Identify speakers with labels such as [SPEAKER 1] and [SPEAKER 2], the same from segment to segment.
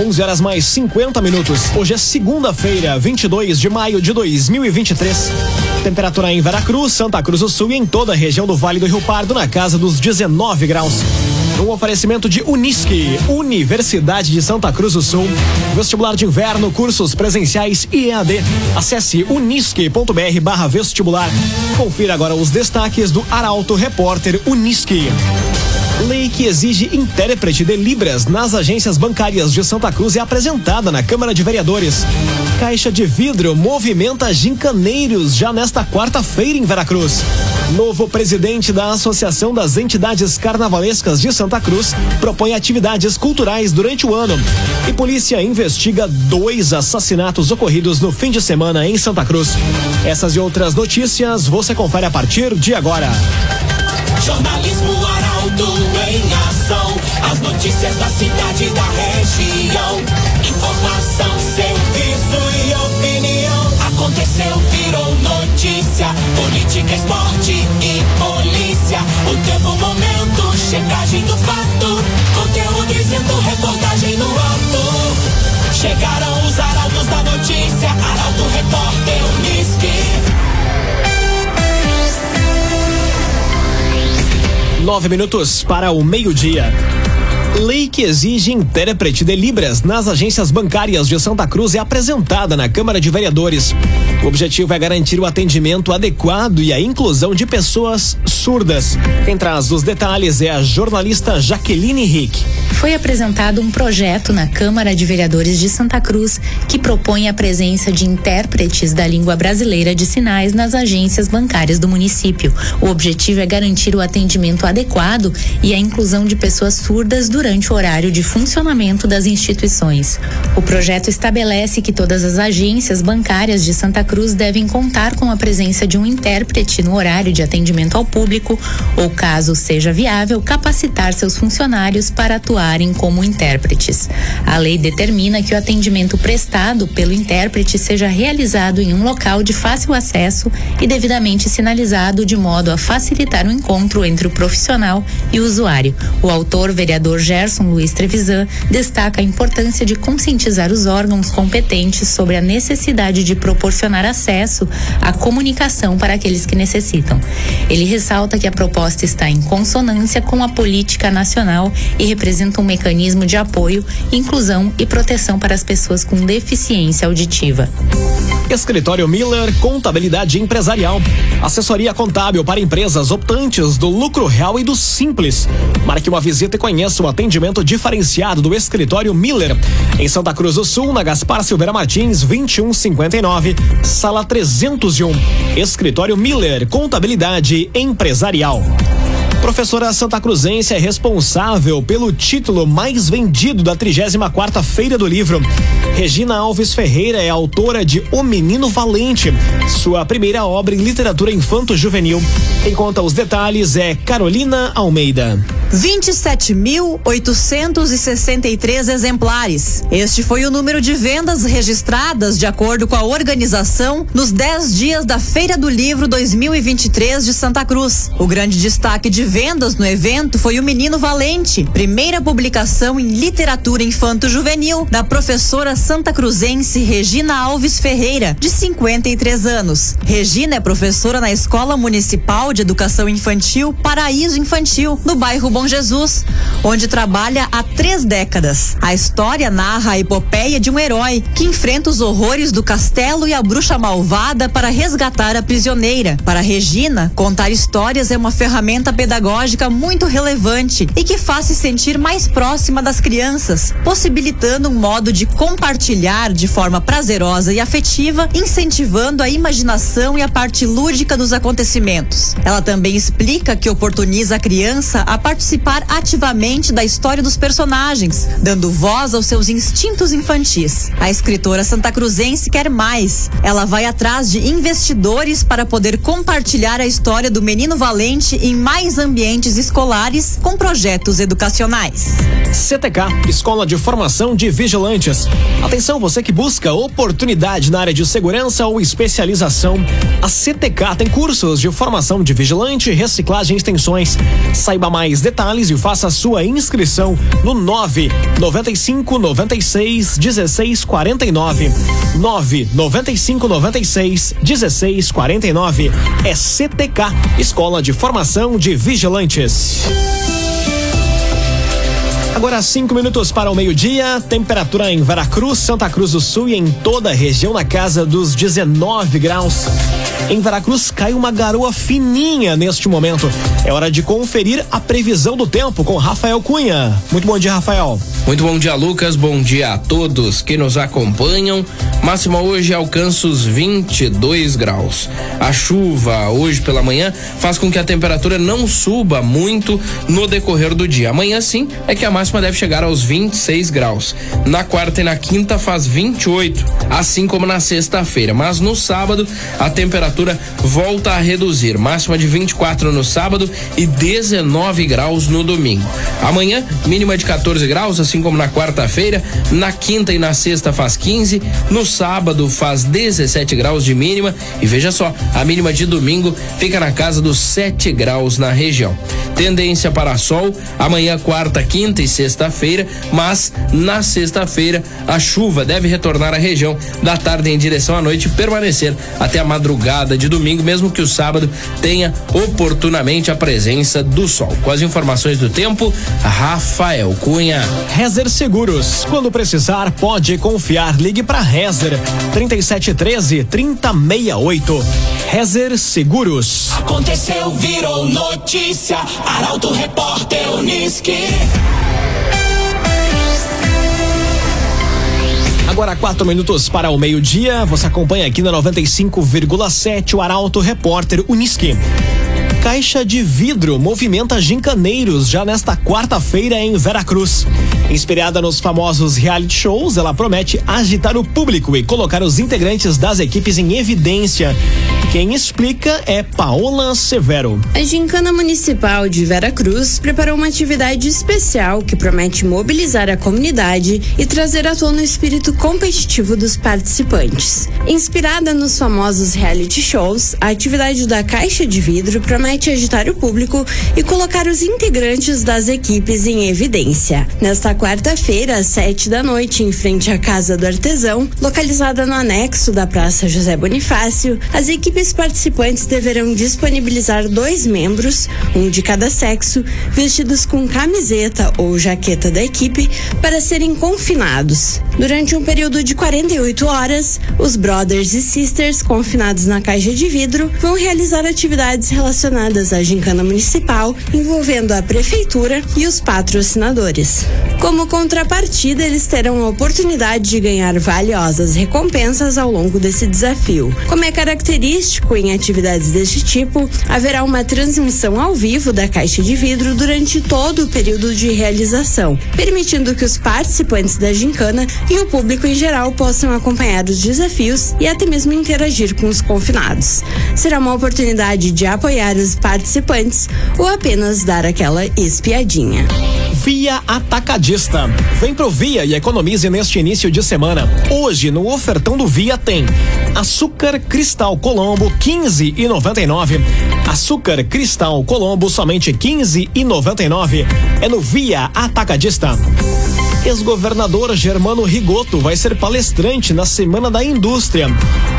[SPEAKER 1] 11 horas mais 50 minutos. Hoje é segunda-feira, 22 de maio de 2023. Temperatura em Veracruz, Santa Cruz do Sul e em toda a região do Vale do Rio Pardo na casa dos 19 graus. Um oferecimento de Unisque, Universidade de Santa Cruz do Sul. Vestibular de inverno, cursos presenciais e EAD. Acesse unisque.br barra vestibular. Confira agora os destaques do Arauto Repórter Unisque. Lei que exige intérprete de Libras nas agências bancárias de Santa Cruz é apresentada na Câmara de Vereadores. Caixa de vidro movimenta gincaneiros já nesta quarta-feira em Veracruz. Novo presidente da Associação das Entidades Carnavalescas de Santa Cruz propõe atividades culturais durante o ano. E polícia investiga dois assassinatos ocorridos no fim de semana em Santa Cruz. Essas e outras notícias você confere a partir de agora.
[SPEAKER 2] Jornalismo Em ação. As notícias da cidade e da região. Informação, serviço e opinião. Aconteceu, virou notícia. Política, esporte e polícia. O tempo, momento, checagem do fato. Conteúdo dizendo, reportagem no ato.
[SPEAKER 1] Nove minutos para o meio-dia. Lei que exige intérprete de Libras nas agências bancárias de Santa Cruz é apresentada na Câmara de Vereadores. O objetivo é garantir o atendimento adequado e a inclusão de pessoas surdas. Quem traz os detalhes é a jornalista Jaqueline Rick.
[SPEAKER 3] Foi apresentado um projeto na Câmara de Vereadores de Santa Cruz que propõe a presença de intérpretes da língua brasileira de sinais nas agências bancárias do município. O objetivo é garantir o atendimento adequado e a inclusão de pessoas surdas durante o horário de funcionamento das instituições. O projeto estabelece que todas as agências bancárias de Santa Cruz devem contar com a presença de um intérprete no horário de atendimento ao público ou, caso seja viável, capacitar seus funcionários para atuarem como intérpretes. A lei determina que o atendimento prestado pelo intérprete seja realizado em um local de fácil acesso e devidamente sinalizado de modo a facilitar o encontro entre o profissional e o usuário. O autor, vereador Gerson Luiz Trevisan, destaca a importância de conscientizar os órgãos competentes sobre a necessidade de proporcionar acesso à comunicação para aqueles que necessitam. Ele ressalta que a proposta está em consonância com a política nacional e representa um mecanismo de apoio, inclusão e proteção para as pessoas com deficiência auditiva.
[SPEAKER 1] Escritório Miller Contabilidade Empresarial. Assessoria contábil para empresas optantes do lucro real e do simples. Marque uma visita e conheça o atendimento diferenciado do Escritório Miller. Em Santa Cruz do Sul, na Gaspar Silveira Martins, 2159, sala 301. Escritório Miller Contabilidade Empresarial. Professora Santa Cruzense é responsável pelo título mais vendido da 34 quarta Feira do Livro. Regina Alves Ferreira é autora de O Menino Valente, sua primeira obra em literatura infanto-juvenil. Quem conta os detalhes é Carolina Almeida.
[SPEAKER 4] 27.863 exemplares. Este foi o número de vendas registradas de acordo com a organização nos 10 dias da Feira do Livro 2023 de Santa Cruz. O grande destaque de vendas no evento foi O Menino Valente, primeira publicação em literatura infanto-juvenil da professora santa cruzense Regina Alves Ferreira, de 53 anos. Regina é professora na Escola Municipal de Educação Infantil Paraíso Infantil, no bairro Bom Jesus, onde trabalha há três décadas. A história narra a epopeia de um herói que enfrenta os horrores do castelo e a bruxa malvada para resgatar a prisioneira. Para Regina, contar histórias é uma ferramenta pedagógica muito relevante e que faz se sentir mais próxima das crianças, possibilitando um modo de compartilhar de forma prazerosa e afetiva, incentivando a imaginação e a parte lúdica dos acontecimentos. Ela também explica que oportuniza a criança a participar ativamente da história dos personagens, dando voz aos seus instintos infantis. A escritora santa cruzense quer mais. Ela vai atrás de investidores para poder compartilhar a história do menino valente em mais ambientes ambientes escolares com projetos educacionais.
[SPEAKER 1] CTK, Escola de Formação de Vigilantes. Atenção, você que busca oportunidade na área de segurança ou especialização. A CTK tem cursos de formação de vigilante, reciclagem e extensões. Saiba mais detalhes e faça sua inscrição no 9 95 96 16 49. 9 95 96 16 49. É CTK, Escola de Formação de Vigilantes. Agora cinco minutos para o meio-dia, temperatura em Veracruz, Santa Cruz do Sul e em toda a região na casa dos 19 graus. Em Veracruz cai uma garoa fininha neste momento. É hora de conferir a previsão do tempo com Rafael Cunha. Muito bom dia, Rafael.
[SPEAKER 5] Muito bom dia, Lucas. Bom dia a todos que nos acompanham. Máxima hoje alcança os 22 graus. A chuva hoje pela manhã faz com que a temperatura não suba muito no decorrer do dia. Amanhã sim é que a máxima deve chegar aos 26 graus. Na quarta e na quinta faz 28, assim como na sexta-feira. Mas no sábado a temperatura volta a reduzir. Máxima de 24 no sábado e 19 graus no domingo. Amanhã, mínima de 14 graus, assim como na quarta-feira. Na quinta e na sexta faz 15. No sábado faz 17 graus de mínima. E veja só, a mínima de domingo fica na casa dos 7 graus na região. Tendência para sol, amanhã, quarta, quinta e sexta-feira, mas na sexta-feira a chuva deve retornar à região da tarde em direção à noite e permanecer até a madrugada de domingo, mesmo que o sábado tenha oportunamente a presença do sol. Com as informações do tempo, Rafael Cunha.
[SPEAKER 1] Rezer Seguros. Quando precisar, pode confiar. Ligue para Rezer 3713 3068. Rezer Seguros.
[SPEAKER 2] Aconteceu, virou notícia. Arauto Repórter Uniski.
[SPEAKER 1] Agora quatro minutos para o meio-dia. Você acompanha aqui na 95,7 o Arauto Repórter Uniski. Caixa de vidro movimenta gincaneiros já nesta quarta-feira em Veracruz. Inspirada nos famosos reality shows, ela promete agitar o público e colocar os integrantes das equipes em evidência. Quem explica é Paola Severo.
[SPEAKER 6] A Gincana Municipal de Veracruz preparou uma atividade especial que promete mobilizar a comunidade e trazer à tona o espírito competitivo dos participantes. Inspirada nos famosos reality shows, a atividade da Caixa de Vidro promete agitar o público e colocar os integrantes das equipes em evidência. Nesta quarta-feira, às sete da noite, em frente à Casa do Artesão, localizada no anexo da Praça José Bonifácio, as equipes participantes deverão disponibilizar dois membros, um de cada sexo, vestidos com camiseta ou jaqueta da equipe, para serem confinados. Durante um período de 48 horas, os brothers e sisters confinados na caixa de vidro vão realizar atividades relacionadas à gincana municipal, envolvendo a prefeitura e os patrocinadores. Como contrapartida, eles terão a oportunidade de ganhar valiosas recompensas ao longo desse desafio. Como é característico em atividades deste tipo, haverá uma transmissão ao vivo da caixa de vidro durante todo o período de realização, permitindo que os participantes da gincana e o público em geral possam acompanhar os desafios e até mesmo interagir com os confinados. Será uma oportunidade de apoiar os participantes ou apenas dar aquela espiadinha.
[SPEAKER 1] Via Atacadista. Vem pro Via e economize neste início de semana. Hoje, no ofertão do Via tem açúcar cristal Colombo 15 e 99. Açúcar cristal Colombo somente 15 e 99. É no Via Atacadista. Ex-governador Germano Rigoto vai ser palestrante na Semana da Indústria.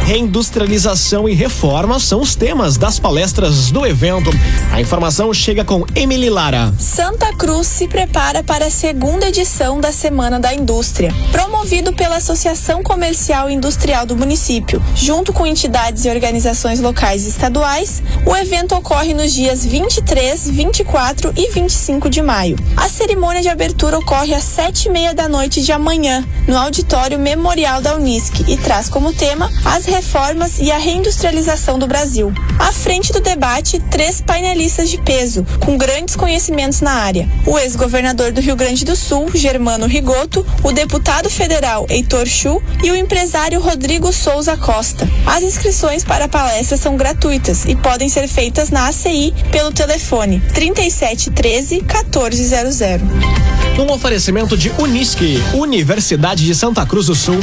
[SPEAKER 1] Reindustrialização e reforma são os temas das palestras do evento. A informação chega com Emily Lara.
[SPEAKER 7] Santa Cruz se prepara para a segunda edição da Semana da Indústria, promovido pela Associação Comercial e Industrial do município. Junto com entidades e organizações locais e estaduais, o evento ocorre nos dias 23, 24 e 25 de maio. A cerimônia de abertura ocorre às sete e meia da noite de amanhã, no auditório memorial da Unisc, e traz como tema as reformas e a reindustrialização do Brasil. À frente do debate, três painelistas de peso, com grandes conhecimentos na área: o ex-governador do Rio Grande do Sul, Germano Rigoto, o deputado federal federal Heitor Chu e o empresário Rodrigo Souza Costa. As inscrições para a palestra são gratuitas e podem ser feitas na ACI pelo telefone 3713 1400.
[SPEAKER 1] Um oferecimento de Unisque, Universidade de Santa Cruz do Sul.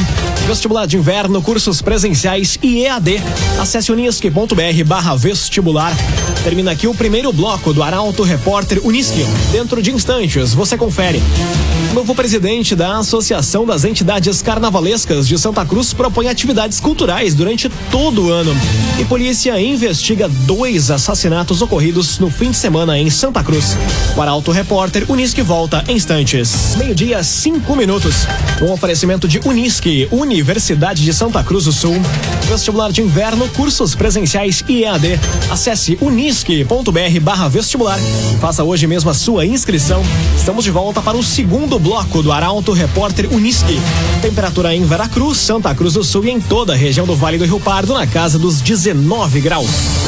[SPEAKER 1] Vestibular de inverno, cursos presenciais e EAD. Acesse unisque.br barra vestibular. Termina aqui o primeiro bloco do Arauto Repórter Unisque. Dentro de instantes, você confere. Novo presidente da Associação das Entidades Carnavalescas de Santa Cruz propõe atividades culturais durante todo o ano. E polícia investiga dois assassinatos ocorridos no fim de semana em Santa Cruz. O Arauto Repórter Unisque volta em instantes. Meio-dia, cinco minutos. Um oferecimento de Unisque, Universidade de Santa Cruz do Sul. Vestibular de inverno, cursos presenciais e EAD. Acesse unisque.br barra vestibular e faça hoje mesmo a sua inscrição. Estamos de volta para o segundo bloco do Arauto Repórter Unisque. Temperatura em Veracruz, Santa Cruz do Sul e em toda a região do Vale do Rio Pardo na casa dos 19 graus.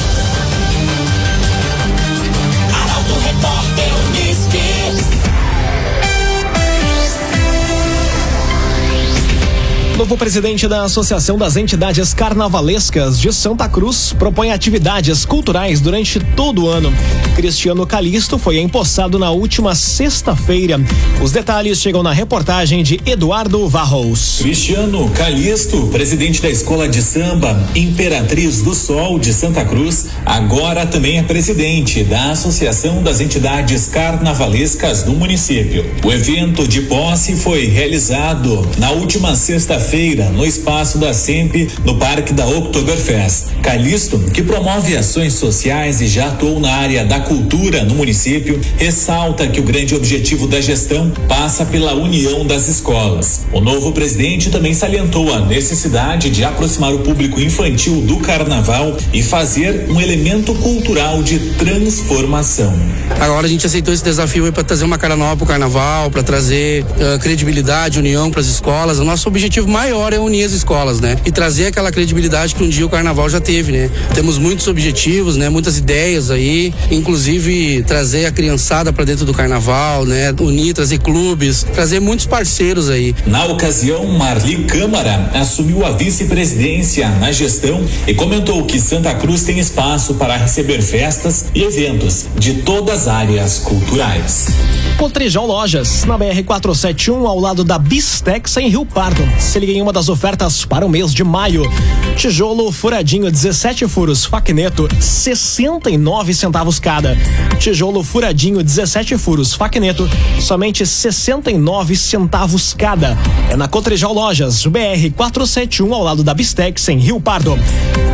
[SPEAKER 1] Novo presidente da Associação das Entidades Carnavalescas de Santa Cruz propõe atividades culturais durante todo o ano. Cristiano Calisto foi empossado na última sexta-feira. Os detalhes chegam na reportagem de Eduardo Varros.
[SPEAKER 8] Cristiano Calisto, presidente da Escola de Samba Imperatriz do Sol de Santa Cruz, agora também é presidente da Associação das Entidades Carnavalescas do município. O evento de posse foi realizado na última sexta-feira no espaço da SEMP, no Parque da Oktoberfest. Calisto, que promove ações sociais e já atuou na área da cultura no município, ressalta que o grande objetivo da gestão passa pela união das escolas. O novo presidente também salientou a necessidade de aproximar o público infantil do carnaval e fazer um elemento cultural de transformação.
[SPEAKER 9] Agora a gente aceitou esse desafio para trazer uma cara nova para o carnaval, para trazer uh, credibilidade, união para as escolas. O nosso objetivo maior é unir as escolas, né? E trazer aquela credibilidade que um dia o carnaval já teve, né? Temos muitos objetivos, né? Muitas ideias aí, inclusive trazer a criançada para dentro do carnaval, né? Unir, trazer clubes, trazer muitos parceiros aí.
[SPEAKER 8] Na ocasião, Marli Câmara assumiu a vice-presidência na gestão e comentou que Santa Cruz tem espaço para receber festas e eventos de todas as áreas culturais.
[SPEAKER 1] Cotrijal Lojas, na BR 471, ao lado da Bistex em Rio Pardo. Se liga em uma das ofertas para o mês de maio. Tijolo furadinho 17 furos Facneto, 69 centavos cada. Tijolo furadinho 17 furos Facneto, somente 69 centavos cada. É na Cotrijal Lojas, BR 471, ao lado da Bistex em Rio Pardo.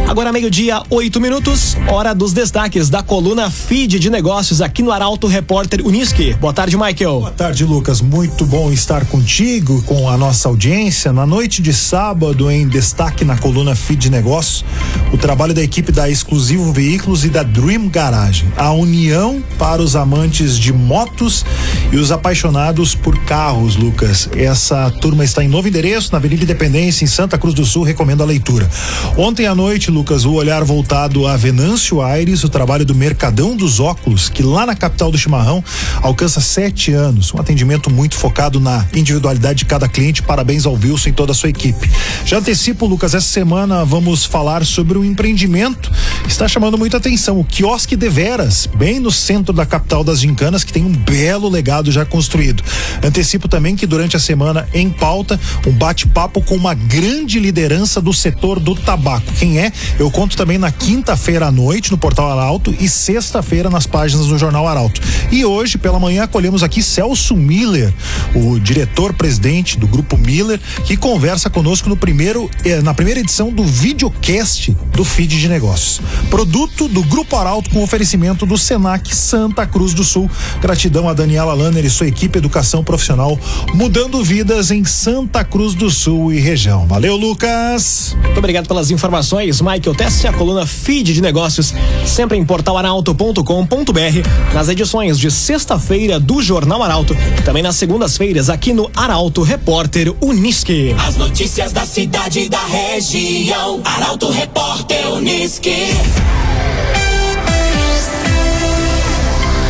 [SPEAKER 1] Agora meio-dia, oito minutos, hora dos destaques da coluna Feed de Negócios aqui no Arauto Repórter Unisque. Boa tarde, Michael.
[SPEAKER 10] Boa tarde, Lucas. Muito bom estar contigo, com a nossa audiência. Na noite de sábado, em destaque na coluna Feed de Negócios, o trabalho da equipe da Exclusivo Veículos e da Dream Garagem. A união para os amantes de motos e os apaixonados por carros, Lucas. Essa turma está em novo endereço, na Avenida Independência, em Santa Cruz do Sul. Recomendo a leitura. Ontem à noite, Lucas, o olhar voltado a Venâncio Aires, o trabalho do Mercadão dos Óculos, que lá na capital do Chimarrão alcança sete anos. Um atendimento muito focado na individualidade de cada cliente. Parabéns ao Wilson e toda a sua equipe. Já antecipo, Lucas, essa semana vamos falar sobre um empreendimento que está chamando muita atenção. O quiosque de veras, bem no centro da capital das gincanas, que tem um belo legado já construído. Antecipo também que durante a semana, em pauta, um bate-papo com uma grande liderança do setor do tabaco. Quem é? Eu conto também na quinta-feira à noite no Portal Arauto e sexta-feira nas páginas do Jornal Arauto. E hoje, pela manhã, acolhemos aqui Celso Miller, o diretor-presidente do Grupo Miller, que conversa conosco no primeiro, eh, na primeira edição do videocast do Feed de Negócios. Produto do Grupo Arauto com oferecimento do Senac Santa Cruz do Sul. Gratidão a Daniela Lanner e sua equipe Educação Profissional, mudando vidas em Santa Cruz do Sul e região. Valeu, Lucas!
[SPEAKER 1] Muito obrigado pelas informações, Michael. Teste a coluna Feed de Negócios, sempre em portalaralto.com.br, nas edições de sexta-feira do Jornal Arauto, também nas segundas-feiras aqui no Arauto Repórter Unisque.
[SPEAKER 2] As notícias da cidade e da região. Arauto Repórter Unisque.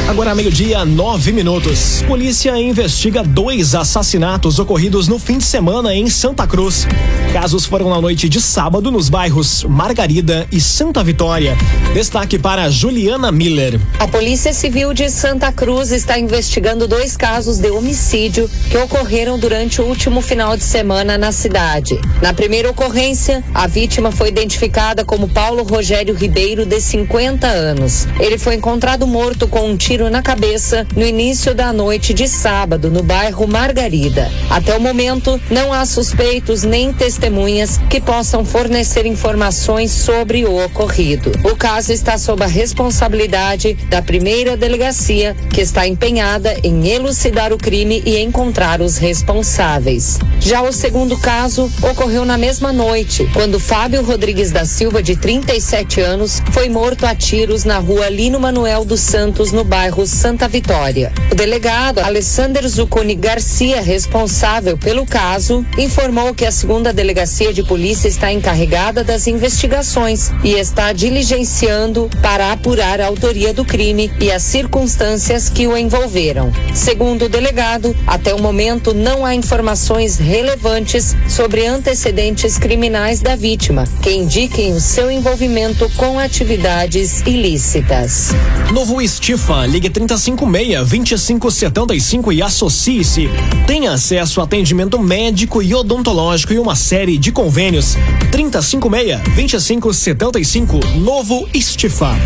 [SPEAKER 1] Agora meio-dia, nove minutos. Polícia investiga dois assassinatos ocorridos no fim de semana em Santa Cruz. Casos foram na noite de sábado nos bairros Margarida e Santa Vitória. Destaque para Juliana Miller.
[SPEAKER 11] A Polícia Civil de Santa Cruz está investigando dois casos de homicídio que ocorreram durante o último final de semana na cidade. Na primeira ocorrência, a vítima foi identificada como Paulo Rogério Ribeiro, de 50 anos. Ele foi encontrado morto com um tiro na cabeça no início da noite de sábado, no bairro Margarida. Até o momento, não há suspeitos nem testemunhas que possam fornecer informações sobre o ocorrido. O caso está sob a responsabilidade da primeira delegacia, que está empenhada em elucidar o crime e encontrar os responsáveis. Já o segundo caso ocorreu na mesma noite, quando Fábio Rodrigues da Silva, de 37 anos, foi morto a tiros na rua Lino Manuel dos Santos, no bairro Santa Vitória. O delegado Alessander Zucconi Garcia, responsável pelo caso, informou que a segunda delegacia de polícia está encarregada das investigações e está diligenciando para apurar a autoria do crime e as circunstâncias que o envolveram. Segundo o delegado, até o momento não há informações relevantes sobre antecedentes criminais da vítima que indiquem o seu envolvimento com atividades ilícitas.
[SPEAKER 1] Novo Estifa, ligue 356-2575 e associe-se. Tem acesso a atendimento médico e odontológico e uma série de convênios. 356-2575, Novo Estifa.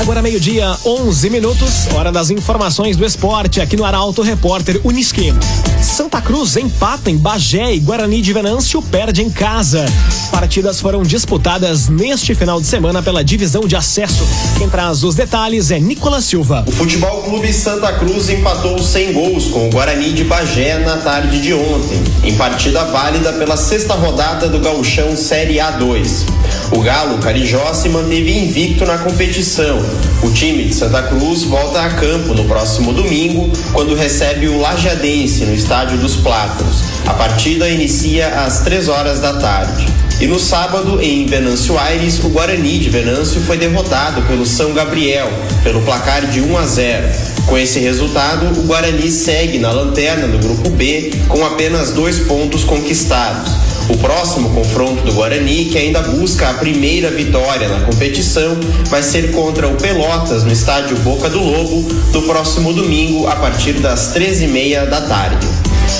[SPEAKER 1] Agora meio-dia, 11 minutos, hora das informações do esporte aqui no Arauto Repórter Uniski. Santa Cruz empata em Bagé e Guarani de Venâncio perde em casa. Partidas foram disputadas neste final de semana pela divisão de acesso. Quem traz os detalhes é Nicolas Silva.
[SPEAKER 12] O Futebol Clube Santa Cruz empatou sem gols com o Guarani de Bagé na tarde de ontem, em partida válida pela sexta rodada do Gauchão Série A2. O Galo Carijó se manteve invicto na competição. O time de Santa Cruz volta a campo no próximo domingo, quando recebe o Lajadense no Estádio dos Plátanos. A partida inicia às três horas da tarde. E no sábado, em Venâncio Aires, o Guarani de Venâncio foi derrotado pelo São Gabriel, pelo placar de 1 a 0. Com esse resultado, o Guarani segue na lanterna do grupo B com apenas dois pontos conquistados. O próximo confronto do Guarani, que ainda busca a primeira vitória na competição, vai ser contra o Pelotas no estádio Boca do Lobo no próximo domingo, a partir das 13h30 da tarde.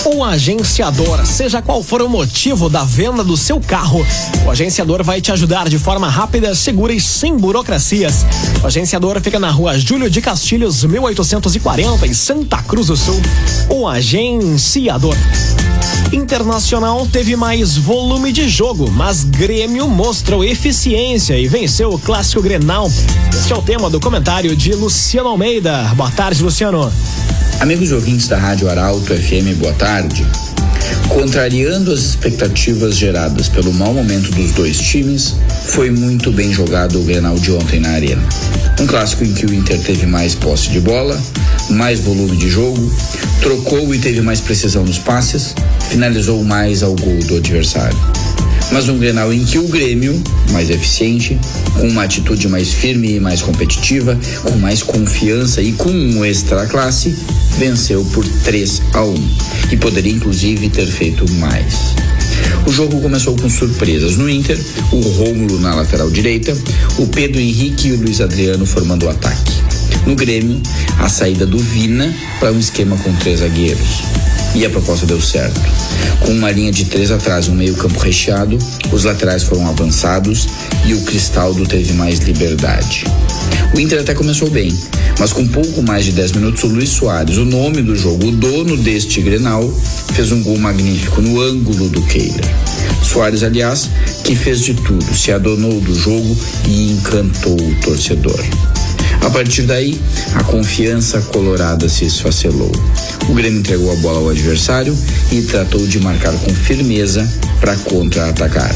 [SPEAKER 1] O agenciador, seja qual for o motivo da venda do seu carro, o agenciador vai te ajudar de forma rápida, segura e sem burocracias. O agenciador fica na rua Júlio de Castilhos, 1840, em Santa Cruz do Sul. O agenciador. Internacional teve mais volume de jogo, mas Grêmio mostrou eficiência e venceu o clássico Grenal. Este é o tema do comentário de Luciano Almeida. Boa tarde, Luciano.
[SPEAKER 13] Amigos ouvintes da Rádio Arauto FM, boa tarde. Contrariando as expectativas geradas pelo mau momento dos dois times, foi muito bem jogado o Grenal de ontem na Arena. Um clássico em que o Inter teve mais posse de bola, mais volume de jogo, trocou e teve mais precisão nos passes, finalizou mais ao gol do adversário. Mas um Grenal em que o Grêmio, mais eficiente, com uma atitude mais firme e mais competitiva, com mais confiança e com um extra classe, venceu por 3 a 1 e poderia inclusive ter feito mais. O jogo começou com surpresas no Inter, o Rômulo na lateral direita, o Pedro Henrique e o Luiz Adriano formando o ataque. No Grêmio, a saída do Vina para um esquema com três zagueiros. E a proposta deu certo. Com uma linha de três atrás um meio-campo recheado, os laterais foram avançados e o Cristaldo teve mais liberdade. O Inter até começou bem, mas com pouco mais de 10 minutos, o Luiz Soares, o nome do jogo, o dono deste Grenal, fez um gol magnífico no ângulo do Keira. Soares, aliás, que fez de tudo, se adonou do jogo e encantou o torcedor. A partir daí, a confiança colorada se esfacelou. O Grêmio entregou a bola ao adversário e tratou de marcar com firmeza para contra-atacar.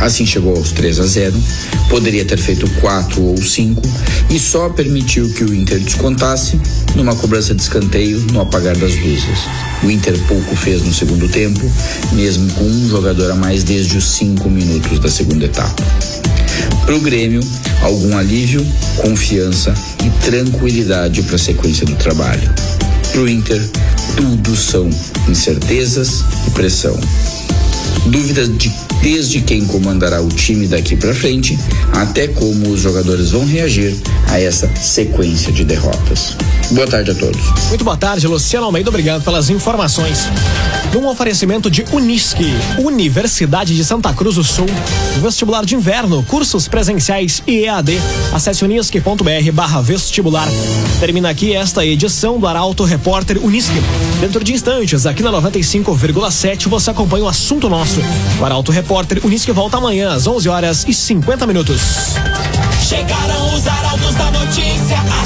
[SPEAKER 13] Assim chegou aos 3 a 0, poderia ter feito 4 ou 5 e só permitiu que o Inter descontasse numa cobrança de escanteio no apagar das luzes. O Inter pouco fez no segundo tempo, mesmo com um jogador a mais desde os 5 minutos da segunda etapa. Pro Grêmio, algum alívio, confiança e tranquilidade para a sequência do trabalho. Pro Inter, tudo são incertezas e pressão. Dúvidas de desde quem comandará o time daqui para frente até como os jogadores vão reagir a essa sequência de derrotas. Boa tarde a todos.
[SPEAKER 1] Muito boa tarde, Luciano Almeida. Obrigado pelas informações. Num oferecimento de Unisque, Universidade de Santa Cruz do Sul, vestibular de inverno, cursos presenciais e EAD. Acesse unisque.br barra vestibular. Termina aqui esta edição do Arauto Repórter Unisque. Dentro de instantes, aqui na 95,7, você acompanha o assunto nosso. O Arauto Repórter repórter Unisque volta amanhã às 11 horas e 50 minutos.
[SPEAKER 2] Chegaram os arautos da notícia.